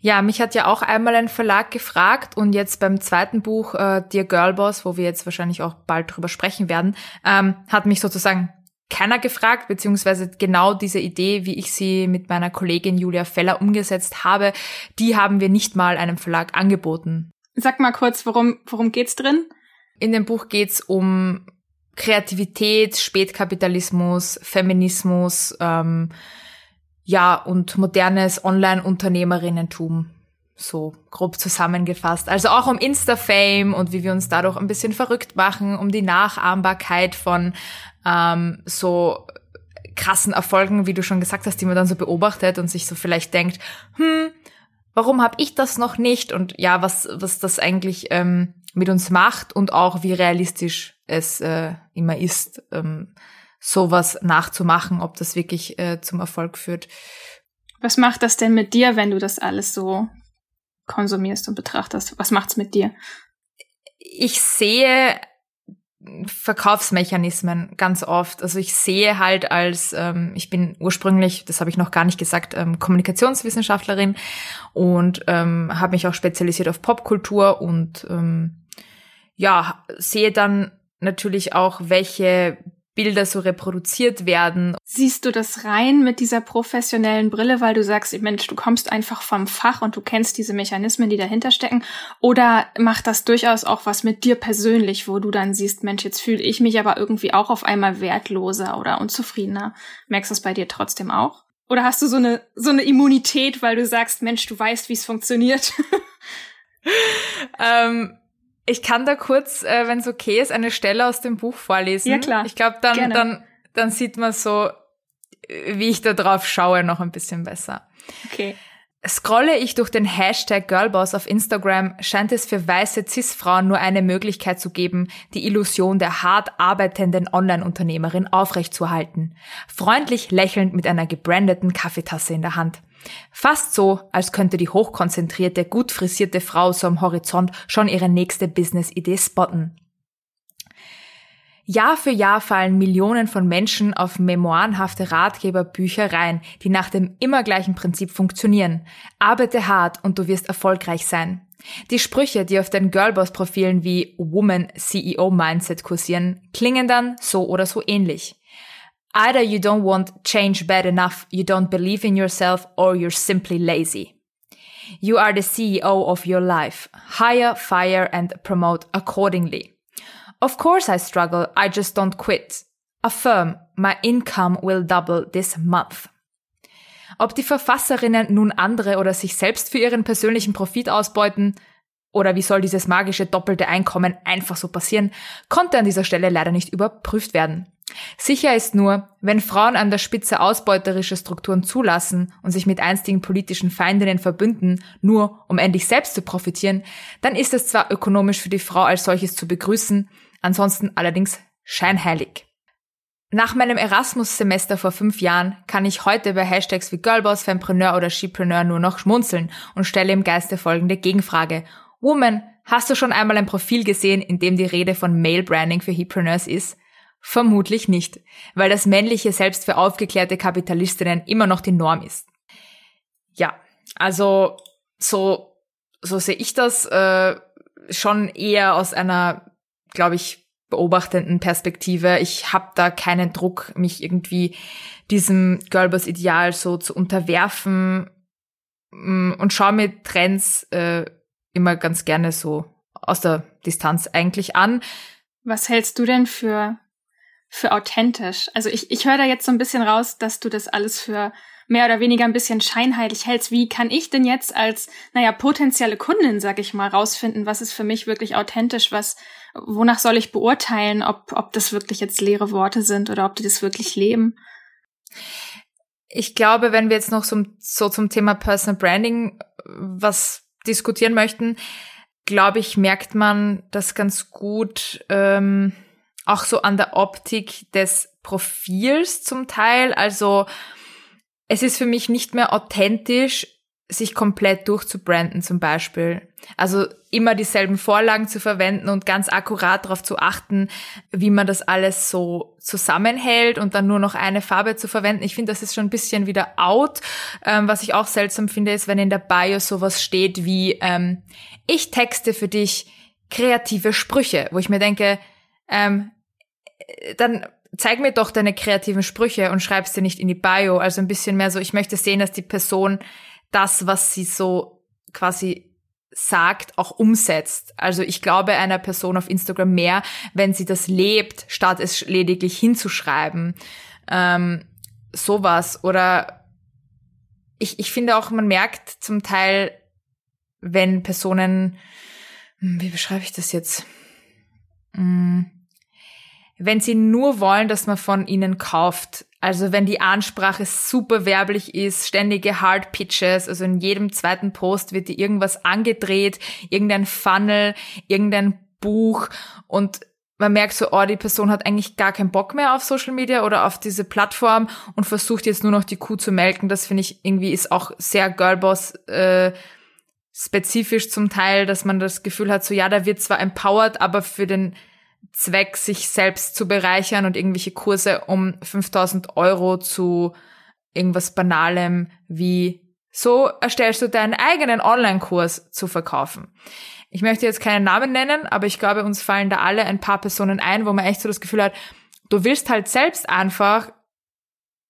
Ja, mich hat ja auch einmal ein Verlag gefragt und jetzt beim zweiten Buch, äh, Dear Girlboss, wo wir jetzt wahrscheinlich auch bald drüber sprechen werden, ähm, hat mich sozusagen keiner gefragt, beziehungsweise genau diese Idee, wie ich sie mit meiner Kollegin Julia Feller umgesetzt habe, die haben wir nicht mal einem Verlag angeboten. Sag mal kurz, worum, worum geht's drin? In dem Buch geht's um Kreativität, Spätkapitalismus, Feminismus, ähm, ja, und modernes Online-Unternehmerinnentum. So grob zusammengefasst. Also auch um Insta-Fame und wie wir uns dadurch ein bisschen verrückt machen, um die Nachahmbarkeit von ähm, so krassen Erfolgen, wie du schon gesagt hast, die man dann so beobachtet und sich so vielleicht denkt, hm, warum habe ich das noch nicht? Und ja, was, was das eigentlich ähm, mit uns macht und auch wie realistisch es äh, immer ist, ähm, sowas nachzumachen, ob das wirklich äh, zum Erfolg führt. Was macht das denn mit dir, wenn du das alles so konsumierst und betrachtest? Was macht's mit dir? Ich sehe Verkaufsmechanismen ganz oft. Also ich sehe halt als, ähm, ich bin ursprünglich, das habe ich noch gar nicht gesagt, ähm, Kommunikationswissenschaftlerin und ähm, habe mich auch spezialisiert auf Popkultur und ähm, ja, sehe dann natürlich auch, welche Bilder so reproduziert werden. Siehst du das rein mit dieser professionellen Brille, weil du sagst, Mensch, du kommst einfach vom Fach und du kennst diese Mechanismen, die dahinter stecken? Oder macht das durchaus auch was mit dir persönlich, wo du dann siehst, Mensch, jetzt fühle ich mich aber irgendwie auch auf einmal wertloser oder unzufriedener? Merkst du es bei dir trotzdem auch? Oder hast du so eine, so eine Immunität, weil du sagst, Mensch, du weißt, wie es funktioniert? <laughs> ähm, ich kann da kurz, äh, wenn es okay ist, eine Stelle aus dem Buch vorlesen. Ja, klar. Ich glaube, dann, dann, dann sieht man so, wie ich da drauf schaue, noch ein bisschen besser. Okay. Scrolle ich durch den Hashtag Girlboss auf Instagram, scheint es für weiße Cis-Frauen nur eine Möglichkeit zu geben, die Illusion der hart arbeitenden Online-Unternehmerin aufrechtzuerhalten. Freundlich lächelnd mit einer gebrandeten Kaffeetasse in der Hand. Fast so, als könnte die hochkonzentrierte, gut frisierte Frau so am Horizont schon ihre nächste Business-Idee spotten. Jahr für Jahr fallen Millionen von Menschen auf memoirenhafte Ratgeberbücher rein, die nach dem immer gleichen Prinzip funktionieren. Arbeite hart und du wirst erfolgreich sein. Die Sprüche, die auf den Girlboss-Profilen wie Woman CEO Mindset kursieren, klingen dann so oder so ähnlich. Either you don't want change bad enough, you don't believe in yourself, or you're simply lazy. You are the CEO of your life. Hire, fire, and promote accordingly. Of course I struggle, I just don't quit. Affirm, my income will double this month. Ob die Verfasserinnen nun andere oder sich selbst für ihren persönlichen Profit ausbeuten, oder wie soll dieses magische doppelte Einkommen einfach so passieren, konnte an dieser Stelle leider nicht überprüft werden. Sicher ist nur, wenn Frauen an der Spitze ausbeuterische Strukturen zulassen und sich mit einstigen politischen Feindinnen verbünden, nur um endlich selbst zu profitieren, dann ist es zwar ökonomisch für die Frau als solches zu begrüßen, ansonsten allerdings scheinheilig. Nach meinem Erasmus-Semester vor fünf Jahren kann ich heute bei Hashtags wie Girlboss, Fempreneur oder Shepreneur nur noch schmunzeln und stelle im Geiste folgende Gegenfrage. Woman, hast du schon einmal ein Profil gesehen, in dem die Rede von Male Branding für Hepreneurs ist? Vermutlich nicht, weil das männliche selbst für aufgeklärte Kapitalistinnen immer noch die Norm ist. Ja, also so, so sehe ich das äh, schon eher aus einer, glaube ich, beobachtenden Perspektive. Ich habe da keinen Druck, mich irgendwie diesem Girlboss-Ideal so zu unterwerfen mm, und schaue mir Trends äh, immer ganz gerne so aus der Distanz eigentlich an. Was hältst du denn für für authentisch. Also ich, ich höre da jetzt so ein bisschen raus, dass du das alles für mehr oder weniger ein bisschen scheinheilig hältst. Wie kann ich denn jetzt als, naja, potenzielle Kundin, sag ich mal, rausfinden, was ist für mich wirklich authentisch, was, wonach soll ich beurteilen, ob, ob das wirklich jetzt leere Worte sind oder ob die das wirklich leben? Ich glaube, wenn wir jetzt noch so, so zum Thema Personal Branding was diskutieren möchten, glaube ich, merkt man das ganz gut, ähm, auch so an der Optik des Profils zum Teil. Also es ist für mich nicht mehr authentisch, sich komplett durchzubranden zum Beispiel. Also immer dieselben Vorlagen zu verwenden und ganz akkurat darauf zu achten, wie man das alles so zusammenhält und dann nur noch eine Farbe zu verwenden. Ich finde, das ist schon ein bisschen wieder out. Ähm, was ich auch seltsam finde, ist, wenn in der Bio sowas steht wie ähm, ich texte für dich kreative Sprüche, wo ich mir denke, ähm, dann zeig mir doch deine kreativen Sprüche und schreibst dir nicht in die Bio. Also ein bisschen mehr so, ich möchte sehen, dass die Person das, was sie so quasi sagt, auch umsetzt. Also ich glaube einer Person auf Instagram mehr, wenn sie das lebt, statt es lediglich hinzuschreiben. Ähm, sowas. Oder ich, ich finde auch, man merkt zum Teil, wenn Personen, hm, wie beschreibe ich das jetzt? Hm, wenn sie nur wollen, dass man von ihnen kauft. Also wenn die Ansprache super werblich ist, ständige Hard Pitches, also in jedem zweiten Post wird dir irgendwas angedreht, irgendein Funnel, irgendein Buch und man merkt so, oh, die Person hat eigentlich gar keinen Bock mehr auf Social Media oder auf diese Plattform und versucht jetzt nur noch die Kuh zu melken. Das finde ich irgendwie ist auch sehr Girlboss äh, spezifisch zum Teil, dass man das Gefühl hat, so ja, da wird zwar empowered, aber für den Zweck, sich selbst zu bereichern und irgendwelche Kurse um 5000 Euro zu irgendwas Banalem wie so erstellst du deinen eigenen Online-Kurs zu verkaufen. Ich möchte jetzt keinen Namen nennen, aber ich glaube, uns fallen da alle ein paar Personen ein, wo man echt so das Gefühl hat, du willst halt selbst einfach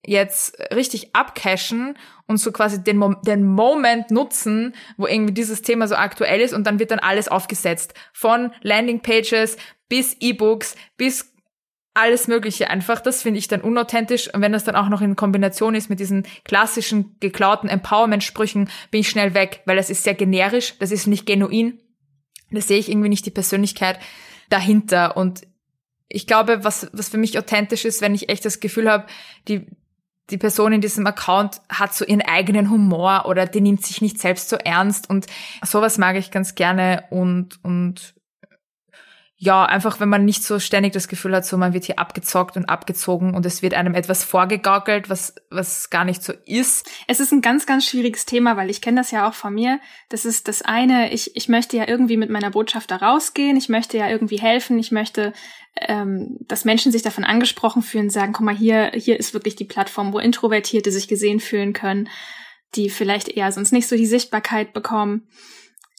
jetzt richtig abcashen und so quasi den, Mo den Moment nutzen, wo irgendwie dieses Thema so aktuell ist und dann wird dann alles aufgesetzt. Von Landingpages bis E-Books, bis alles Mögliche einfach. Das finde ich dann unauthentisch. Und wenn das dann auch noch in Kombination ist mit diesen klassischen geklauten Empowerment-Sprüchen, bin ich schnell weg, weil das ist sehr generisch, das ist nicht genuin. Da sehe ich irgendwie nicht die Persönlichkeit dahinter. Und ich glaube, was, was für mich authentisch ist, wenn ich echt das Gefühl habe, die, die Person in diesem Account hat so ihren eigenen Humor oder die nimmt sich nicht selbst so ernst und sowas mag ich ganz gerne und, und ja, einfach wenn man nicht so ständig das Gefühl hat, so man wird hier abgezockt und abgezogen und es wird einem etwas vorgegaukelt, was, was gar nicht so ist. Es ist ein ganz, ganz schwieriges Thema, weil ich kenne das ja auch von mir. Das ist das eine, ich, ich möchte ja irgendwie mit meiner Botschaft da rausgehen, ich möchte ja irgendwie helfen, ich möchte, ähm, dass Menschen sich davon angesprochen fühlen, sagen, guck mal, hier, hier ist wirklich die Plattform, wo Introvertierte sich gesehen fühlen können, die vielleicht eher sonst nicht so die Sichtbarkeit bekommen.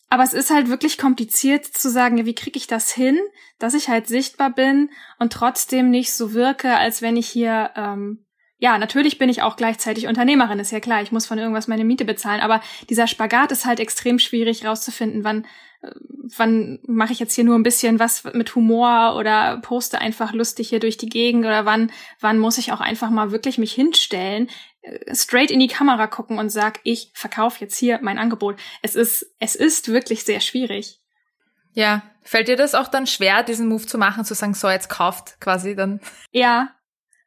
Aber es ist halt wirklich kompliziert zu sagen, wie kriege ich das hin, dass ich halt sichtbar bin und trotzdem nicht so wirke, als wenn ich hier, ähm, ja, natürlich bin ich auch gleichzeitig Unternehmerin, ist ja klar, ich muss von irgendwas meine Miete bezahlen, aber dieser Spagat ist halt extrem schwierig rauszufinden, wann, äh, wann mache ich jetzt hier nur ein bisschen was mit Humor oder poste einfach lustig hier durch die Gegend oder wann, wann muss ich auch einfach mal wirklich mich hinstellen, straight in die Kamera gucken und sag, ich verkaufe jetzt hier mein Angebot. Es ist, es ist wirklich sehr schwierig. Ja, fällt dir das auch dann schwer, diesen Move zu machen, zu sagen, so jetzt kauft quasi dann? Ja,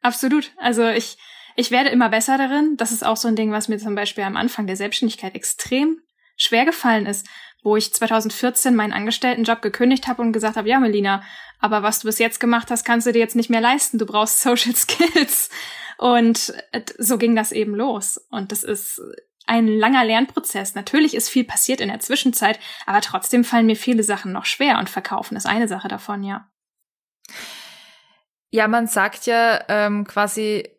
absolut. Also ich, ich werde immer besser darin. Das ist auch so ein Ding, was mir zum Beispiel am Anfang der Selbstständigkeit extrem schwer gefallen ist, wo ich 2014 meinen Angestelltenjob gekündigt habe und gesagt habe, ja, Melina, aber was du bis jetzt gemacht hast, kannst du dir jetzt nicht mehr leisten. Du brauchst Social <laughs> Skills. Und äh, so ging das eben los. Und das ist ein langer Lernprozess. Natürlich ist viel passiert in der Zwischenzeit, aber trotzdem fallen mir viele Sachen noch schwer und verkaufen ist eine Sache davon, ja. Ja, man sagt ja ähm, quasi,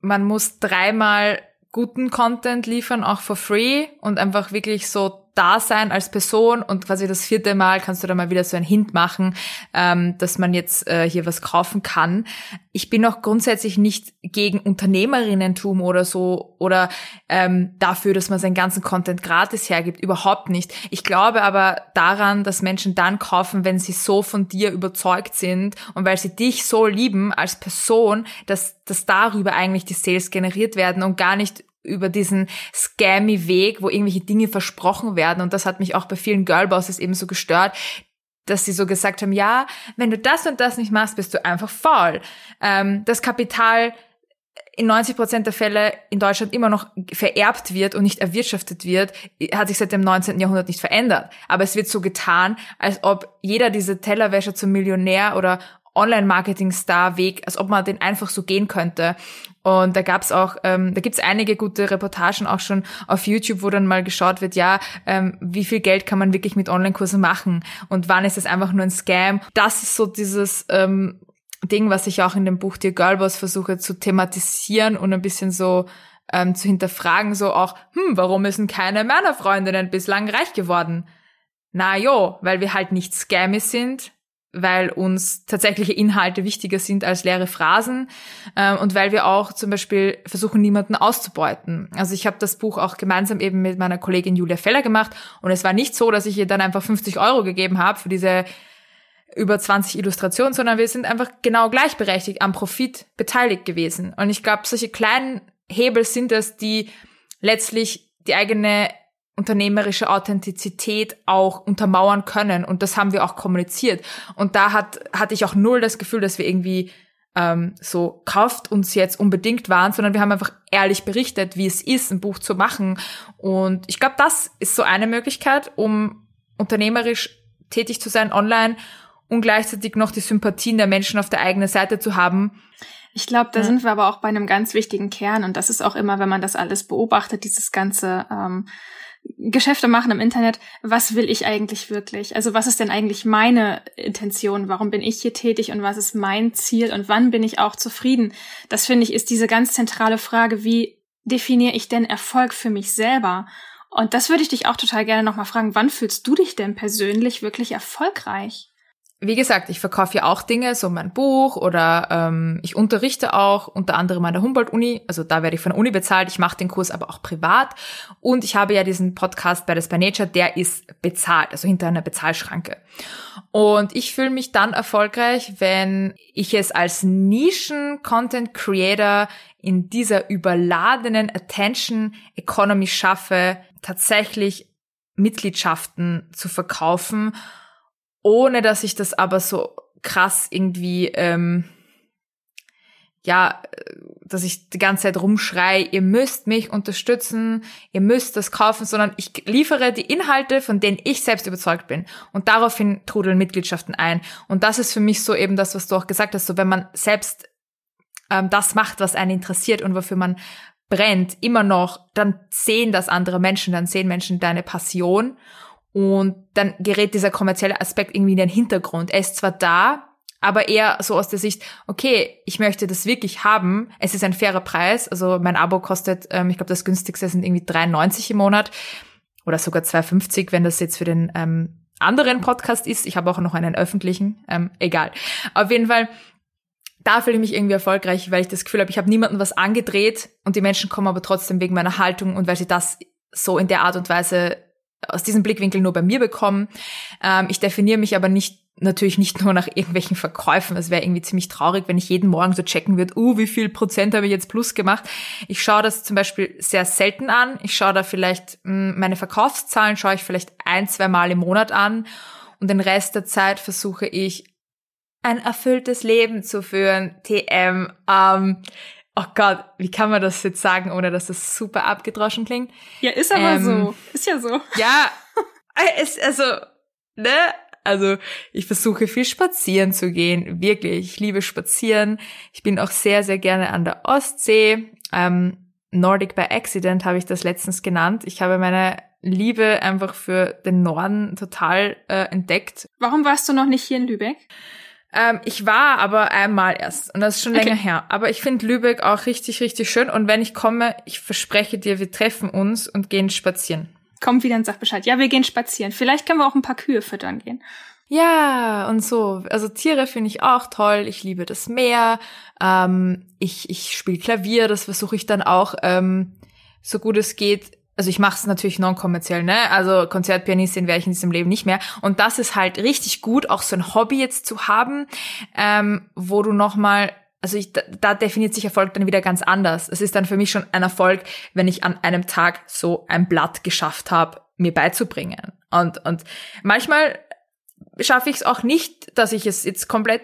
man muss dreimal guten Content liefern, auch for free und einfach wirklich so da sein als Person und quasi das vierte Mal kannst du da mal wieder so ein Hint machen, ähm, dass man jetzt äh, hier was kaufen kann. Ich bin auch grundsätzlich nicht gegen Unternehmerinnentum oder so oder ähm, dafür, dass man seinen ganzen Content gratis hergibt. Überhaupt nicht. Ich glaube aber daran, dass Menschen dann kaufen, wenn sie so von dir überzeugt sind und weil sie dich so lieben als Person, dass, dass darüber eigentlich die Sales generiert werden und gar nicht über diesen scammy Weg, wo irgendwelche Dinge versprochen werden. Und das hat mich auch bei vielen Girlbosses eben so gestört, dass sie so gesagt haben, ja, wenn du das und das nicht machst, bist du einfach faul. Ähm, das Kapital in 90 Prozent der Fälle in Deutschland immer noch vererbt wird und nicht erwirtschaftet wird, hat sich seit dem 19. Jahrhundert nicht verändert. Aber es wird so getan, als ob jeder diese Tellerwäscher zum Millionär oder Online-Marketing-Star-Weg, als ob man den einfach so gehen könnte. Und da gab's auch, ähm, da gibt's einige gute Reportagen auch schon auf YouTube, wo dann mal geschaut wird, ja, ähm, wie viel Geld kann man wirklich mit Online-Kursen machen und wann ist es einfach nur ein Scam. Das ist so dieses ähm, Ding, was ich auch in dem Buch Dear Girlboss versuche zu thematisieren und ein bisschen so ähm, zu hinterfragen, so auch, hm, warum sind keine Männerfreundinnen bislang reich geworden? Na jo, weil wir halt nicht Scammy sind, weil uns tatsächliche Inhalte wichtiger sind als leere Phrasen ähm, und weil wir auch zum Beispiel versuchen, niemanden auszubeuten. Also ich habe das Buch auch gemeinsam eben mit meiner Kollegin Julia Feller gemacht und es war nicht so, dass ich ihr dann einfach 50 Euro gegeben habe für diese über 20 Illustrationen, sondern wir sind einfach genau gleichberechtigt am Profit beteiligt gewesen. Und ich glaube, solche kleinen Hebel sind es, die letztlich die eigene unternehmerische Authentizität auch untermauern können. Und das haben wir auch kommuniziert. Und da hat, hatte ich auch null das Gefühl, dass wir irgendwie ähm, so kauft uns jetzt unbedingt waren, sondern wir haben einfach ehrlich berichtet, wie es ist, ein Buch zu machen. Und ich glaube, das ist so eine Möglichkeit, um unternehmerisch tätig zu sein online und gleichzeitig noch die Sympathien der Menschen auf der eigenen Seite zu haben. Ich glaube, da ja. sind wir aber auch bei einem ganz wichtigen Kern und das ist auch immer, wenn man das alles beobachtet, dieses ganze ähm, Geschäfte machen im Internet, was will ich eigentlich wirklich? Also was ist denn eigentlich meine Intention? Warum bin ich hier tätig und was ist mein Ziel und wann bin ich auch zufrieden? Das finde ich ist diese ganz zentrale Frage, wie definiere ich denn Erfolg für mich selber? Und das würde ich dich auch total gerne nochmal fragen, wann fühlst du dich denn persönlich wirklich erfolgreich? Wie gesagt, ich verkaufe ja auch Dinge, so mein Buch oder ähm, ich unterrichte auch unter anderem an der Humboldt-Uni, also da werde ich von der Uni bezahlt, ich mache den Kurs aber auch privat. Und ich habe ja diesen Podcast Badass by Nature, der ist bezahlt, also hinter einer Bezahlschranke. Und ich fühle mich dann erfolgreich, wenn ich es als Nischen-Content-Creator in dieser überladenen Attention Economy schaffe, tatsächlich Mitgliedschaften zu verkaufen ohne dass ich das aber so krass irgendwie, ähm, ja, dass ich die ganze Zeit rumschrei, ihr müsst mich unterstützen, ihr müsst das kaufen, sondern ich liefere die Inhalte, von denen ich selbst überzeugt bin. Und daraufhin trudeln Mitgliedschaften ein. Und das ist für mich so eben das, was du auch gesagt hast, so wenn man selbst ähm, das macht, was einen interessiert und wofür man brennt, immer noch, dann sehen das andere Menschen, dann sehen Menschen deine Passion und dann gerät dieser kommerzielle Aspekt irgendwie in den Hintergrund. Er ist zwar da, aber eher so aus der Sicht, okay, ich möchte das wirklich haben. Es ist ein fairer Preis. Also mein Abo kostet, ähm, ich glaube, das günstigste sind irgendwie 3,90 im Monat oder sogar 2,50, wenn das jetzt für den ähm, anderen Podcast ist. Ich habe auch noch einen öffentlichen. Ähm, egal. Auf jeden Fall, da fühle ich mich irgendwie erfolgreich, weil ich das Gefühl habe, ich habe niemandem was angedreht und die Menschen kommen aber trotzdem wegen meiner Haltung und weil sie das so in der Art und Weise aus diesem Blickwinkel nur bei mir bekommen. Ähm, ich definiere mich aber nicht natürlich nicht nur nach irgendwelchen Verkäufen. Es wäre irgendwie ziemlich traurig, wenn ich jeden Morgen so checken würde, uh, wie viel Prozent habe ich jetzt plus gemacht. Ich schaue das zum Beispiel sehr selten an. Ich schaue da vielleicht, mh, hm, meine Verkaufszahlen schaue ich vielleicht ein, zwei Mal im Monat an. Und den Rest der Zeit versuche ich, ein erfülltes Leben zu führen. TM. Ähm, Oh Gott, wie kann man das jetzt sagen, ohne dass das super abgedroschen klingt? Ja, ist aber ähm, so. Ist ja so. Ja, es, also, ne? Also, ich versuche viel spazieren zu gehen. Wirklich. Ich liebe spazieren. Ich bin auch sehr, sehr gerne an der Ostsee. Ähm, Nordic by Accident habe ich das letztens genannt. Ich habe meine Liebe einfach für den Norden total äh, entdeckt. Warum warst du noch nicht hier in Lübeck? Ähm, ich war aber einmal erst und das ist schon okay. länger her. Aber ich finde Lübeck auch richtig, richtig schön. Und wenn ich komme, ich verspreche dir, wir treffen uns und gehen spazieren. Komm wieder und sag Bescheid. Ja, wir gehen spazieren. Vielleicht können wir auch ein paar Kühe füttern gehen. Ja, und so. Also Tiere finde ich auch toll. Ich liebe das Meer. Ähm, ich ich spiele Klavier. Das versuche ich dann auch, ähm, so gut es geht, also ich mache es natürlich non-kommerziell, ne? Also Konzertpianistin wäre ich in diesem Leben nicht mehr. Und das ist halt richtig gut, auch so ein Hobby jetzt zu haben, ähm, wo du nochmal, also ich, da, da definiert sich Erfolg dann wieder ganz anders. Es ist dann für mich schon ein Erfolg, wenn ich an einem Tag so ein Blatt geschafft habe, mir beizubringen. Und, und manchmal schaffe ich es auch nicht, dass ich es jetzt komplett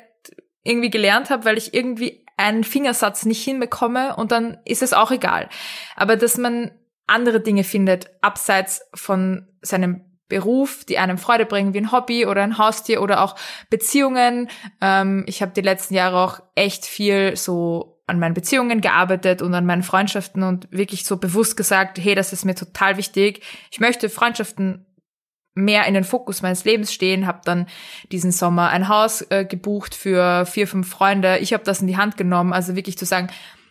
irgendwie gelernt habe, weil ich irgendwie einen Fingersatz nicht hinbekomme und dann ist es auch egal. Aber dass man andere Dinge findet, abseits von seinem Beruf, die einem Freude bringen, wie ein Hobby oder ein Haustier oder auch Beziehungen. Ähm, ich habe die letzten Jahre auch echt viel so an meinen Beziehungen gearbeitet und an meinen Freundschaften und wirklich so bewusst gesagt, hey, das ist mir total wichtig. Ich möchte Freundschaften mehr in den Fokus meines Lebens stehen, habe dann diesen Sommer ein Haus äh, gebucht für vier, fünf Freunde. Ich habe das in die Hand genommen, also wirklich zu sagen,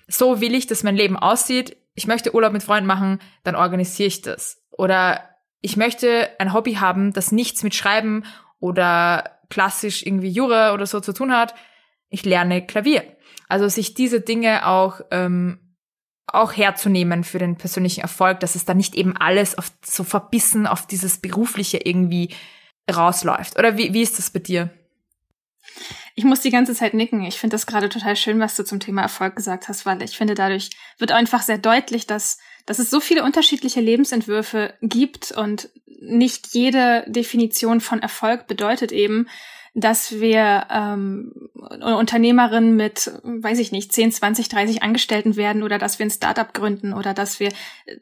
so will ich, dass mein Leben aussieht. Ich möchte Urlaub mit Freunden machen, dann organisiere ich das. Oder ich möchte ein Hobby haben, das nichts mit Schreiben oder klassisch irgendwie Jura oder so zu tun hat. Ich lerne Klavier. Also sich diese Dinge auch ähm, auch herzunehmen für den persönlichen Erfolg, dass es da nicht eben alles auf, so verbissen auf dieses Berufliche irgendwie rausläuft. Oder wie, wie ist das bei dir? Ich muss die ganze Zeit nicken. Ich finde das gerade total schön, was du zum Thema Erfolg gesagt hast, weil ich finde, dadurch wird einfach sehr deutlich, dass, dass es so viele unterschiedliche Lebensentwürfe gibt und nicht jede Definition von Erfolg bedeutet eben, dass wir ähm, Unternehmerin mit, weiß ich nicht, 10, 20, 30 Angestellten werden oder dass wir ein Startup gründen oder dass wir,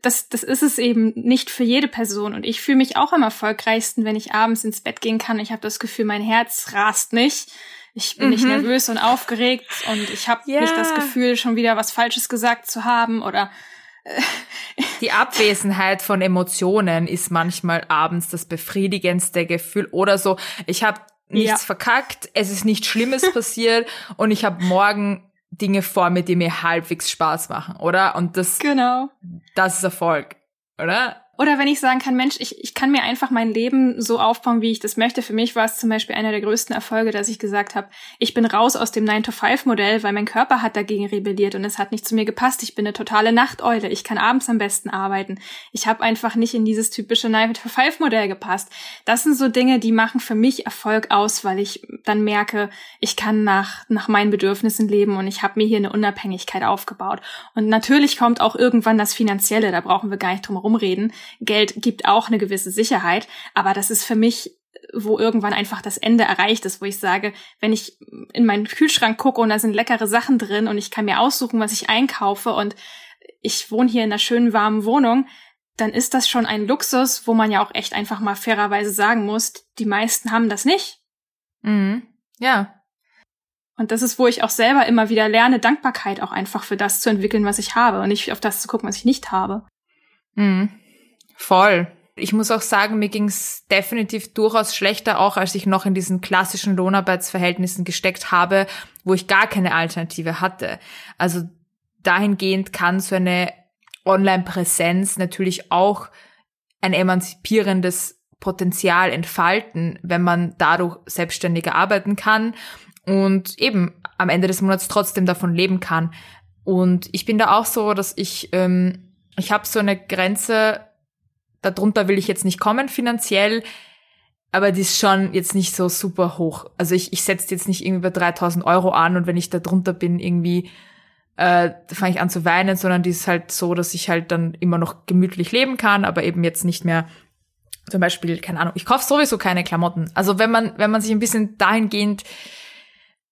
das, das ist es eben nicht für jede Person. Und ich fühle mich auch am erfolgreichsten, wenn ich abends ins Bett gehen kann. Ich habe das Gefühl, mein Herz rast nicht. Ich bin mhm. nicht nervös und aufgeregt und ich habe yeah. nicht das Gefühl, schon wieder was Falsches gesagt zu haben oder äh, <laughs> die Abwesenheit von Emotionen ist manchmal abends das befriedigendste Gefühl oder so. Ich habe nichts ja. verkackt, es ist nichts Schlimmes <laughs> passiert und ich habe morgen Dinge vor mir, die mir halbwegs Spaß machen, oder? Und das, genau. das ist Erfolg, oder? Oder wenn ich sagen kann, Mensch, ich, ich kann mir einfach mein Leben so aufbauen, wie ich das möchte. Für mich war es zum Beispiel einer der größten Erfolge, dass ich gesagt habe, ich bin raus aus dem 9-to-5-Modell, weil mein Körper hat dagegen rebelliert und es hat nicht zu mir gepasst. Ich bin eine totale Nachteule. Ich kann abends am besten arbeiten. Ich habe einfach nicht in dieses typische 9-to-5-Modell gepasst. Das sind so Dinge, die machen für mich Erfolg aus, weil ich dann merke, ich kann nach, nach meinen Bedürfnissen leben und ich habe mir hier eine Unabhängigkeit aufgebaut. Und natürlich kommt auch irgendwann das Finanzielle, da brauchen wir gar nicht drum herum reden. Geld gibt auch eine gewisse Sicherheit, aber das ist für mich wo irgendwann einfach das Ende erreicht ist, wo ich sage, wenn ich in meinen Kühlschrank gucke und da sind leckere Sachen drin und ich kann mir aussuchen, was ich einkaufe und ich wohne hier in einer schönen warmen Wohnung, dann ist das schon ein Luxus, wo man ja auch echt einfach mal fairerweise sagen muss, die meisten haben das nicht. Mhm. Ja. Und das ist, wo ich auch selber immer wieder lerne, Dankbarkeit auch einfach für das zu entwickeln, was ich habe und nicht auf das zu gucken, was ich nicht habe. Mhm. Voll. Ich muss auch sagen, mir ging es definitiv durchaus schlechter, auch als ich noch in diesen klassischen Lohnarbeitsverhältnissen gesteckt habe, wo ich gar keine Alternative hatte. Also dahingehend kann so eine Online-Präsenz natürlich auch ein emanzipierendes Potenzial entfalten, wenn man dadurch selbstständiger arbeiten kann und eben am Ende des Monats trotzdem davon leben kann. Und ich bin da auch so, dass ich, ähm, ich habe so eine Grenze darunter will ich jetzt nicht kommen finanziell, aber die ist schon jetzt nicht so super hoch. Also ich, ich setze jetzt nicht irgendwie bei 3000 Euro an und wenn ich da drunter bin, irgendwie äh, fange ich an zu weinen, sondern die ist halt so, dass ich halt dann immer noch gemütlich leben kann, aber eben jetzt nicht mehr zum Beispiel, keine Ahnung, ich kaufe sowieso keine Klamotten. Also wenn man, wenn man sich ein bisschen dahingehend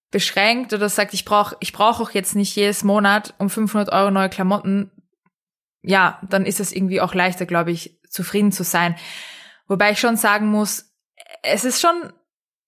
beschränkt oder sagt, ich brauche ich brauch auch jetzt nicht jedes Monat um 500 Euro neue Klamotten, ja, dann ist es irgendwie auch leichter, glaube ich, zufrieden zu sein. Wobei ich schon sagen muss, es ist schon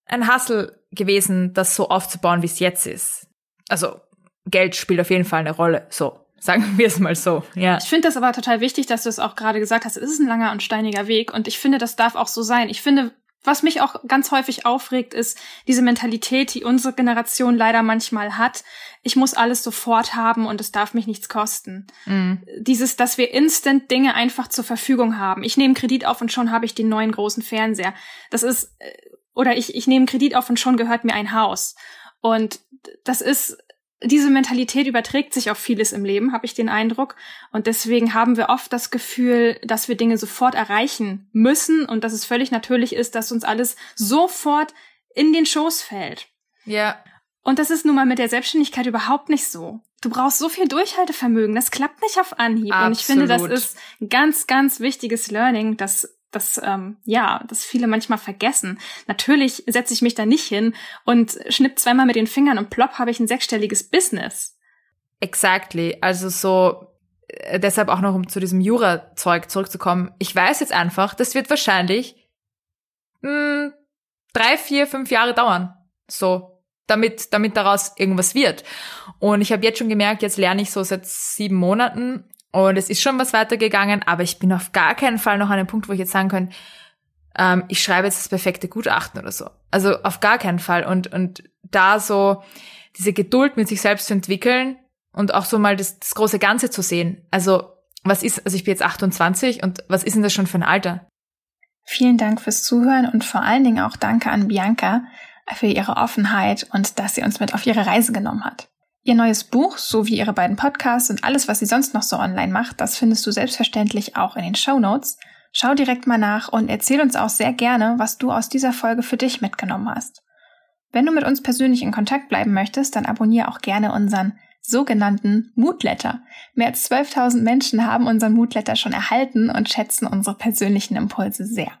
ein Hassel gewesen, das so aufzubauen, wie es jetzt ist. Also Geld spielt auf jeden Fall eine Rolle. So, sagen <laughs> wir es mal so. Ja. Ich finde das aber total wichtig, dass du es auch gerade gesagt hast. Es ist ein langer und steiniger Weg und ich finde, das darf auch so sein. Ich finde, was mich auch ganz häufig aufregt, ist diese Mentalität, die unsere Generation leider manchmal hat. Ich muss alles sofort haben und es darf mich nichts kosten. Mhm. Dieses, dass wir instant Dinge einfach zur Verfügung haben. Ich nehme Kredit auf und schon habe ich den neuen großen Fernseher. Das ist, äh, oder ich, ich nehme Kredit auf und schon gehört mir ein Haus. Und das ist diese Mentalität überträgt sich auf vieles im Leben, habe ich den Eindruck. Und deswegen haben wir oft das Gefühl, dass wir Dinge sofort erreichen müssen und dass es völlig natürlich ist, dass uns alles sofort in den Schoß fällt. Ja. Und das ist nun mal mit der Selbstständigkeit überhaupt nicht so. Du brauchst so viel Durchhaltevermögen, das klappt nicht auf Anhieb. Absolut. Und ich finde, das ist ein ganz, ganz wichtiges Learning, dass das ähm, ja, das viele manchmal vergessen. Natürlich setze ich mich da nicht hin und schnipp zweimal mit den Fingern und plopp habe ich ein sechsstelliges Business. Exactly. Also so äh, deshalb auch noch um zu diesem Jura-Zeug zurückzukommen. Ich weiß jetzt einfach, das wird wahrscheinlich mh, hm, drei, vier, fünf Jahre dauern. So, damit, damit daraus irgendwas wird. Und ich habe jetzt schon gemerkt, jetzt lerne ich so seit sieben Monaten und es ist schon was weitergegangen, aber ich bin auf gar keinen Fall noch an einem Punkt, wo ich jetzt sagen kann, ähm, ich schreibe jetzt das perfekte Gutachten oder so. Also auf gar keinen Fall. Und, und da so diese Geduld mit sich selbst zu entwickeln und auch so mal das, das große Ganze zu sehen. Also was ist, also ich bin jetzt 28 und was ist denn das schon für ein Alter? Vielen Dank fürs Zuhören und vor allen Dingen auch danke an Bianca für ihre Offenheit und dass sie uns mit auf ihre Reise genommen hat. Ihr neues Buch sowie ihre beiden Podcasts und alles, was sie sonst noch so online macht, das findest du selbstverständlich auch in den Show Notes. Schau direkt mal nach und erzähl uns auch sehr gerne, was du aus dieser Folge für dich mitgenommen hast. Wenn du mit uns persönlich in Kontakt bleiben möchtest, dann abonniere auch gerne unseren sogenannten Moodletter. Mehr als 12.000 Menschen haben unseren Moodletter schon erhalten und schätzen unsere persönlichen Impulse sehr.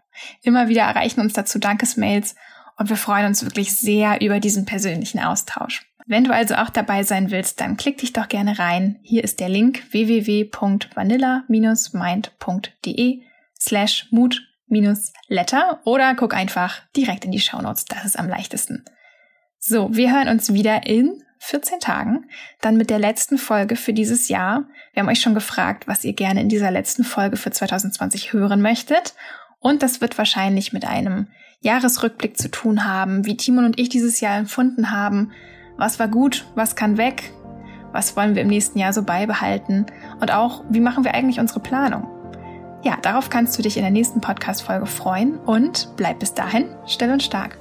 Immer wieder erreichen uns dazu Dankesmails und wir freuen uns wirklich sehr über diesen persönlichen Austausch. Wenn du also auch dabei sein willst, dann klick dich doch gerne rein. Hier ist der Link www.vanilla-mind.de slash mood-letter oder guck einfach direkt in die Shownotes. Das ist am leichtesten. So, wir hören uns wieder in 14 Tagen, dann mit der letzten Folge für dieses Jahr. Wir haben euch schon gefragt, was ihr gerne in dieser letzten Folge für 2020 hören möchtet. Und das wird wahrscheinlich mit einem Jahresrückblick zu tun haben, wie Timon und ich dieses Jahr empfunden haben. Was war gut, was kann weg, was wollen wir im nächsten Jahr so beibehalten und auch, wie machen wir eigentlich unsere Planung. Ja, darauf kannst du dich in der nächsten Podcast-Folge freuen und bleib bis dahin still und stark.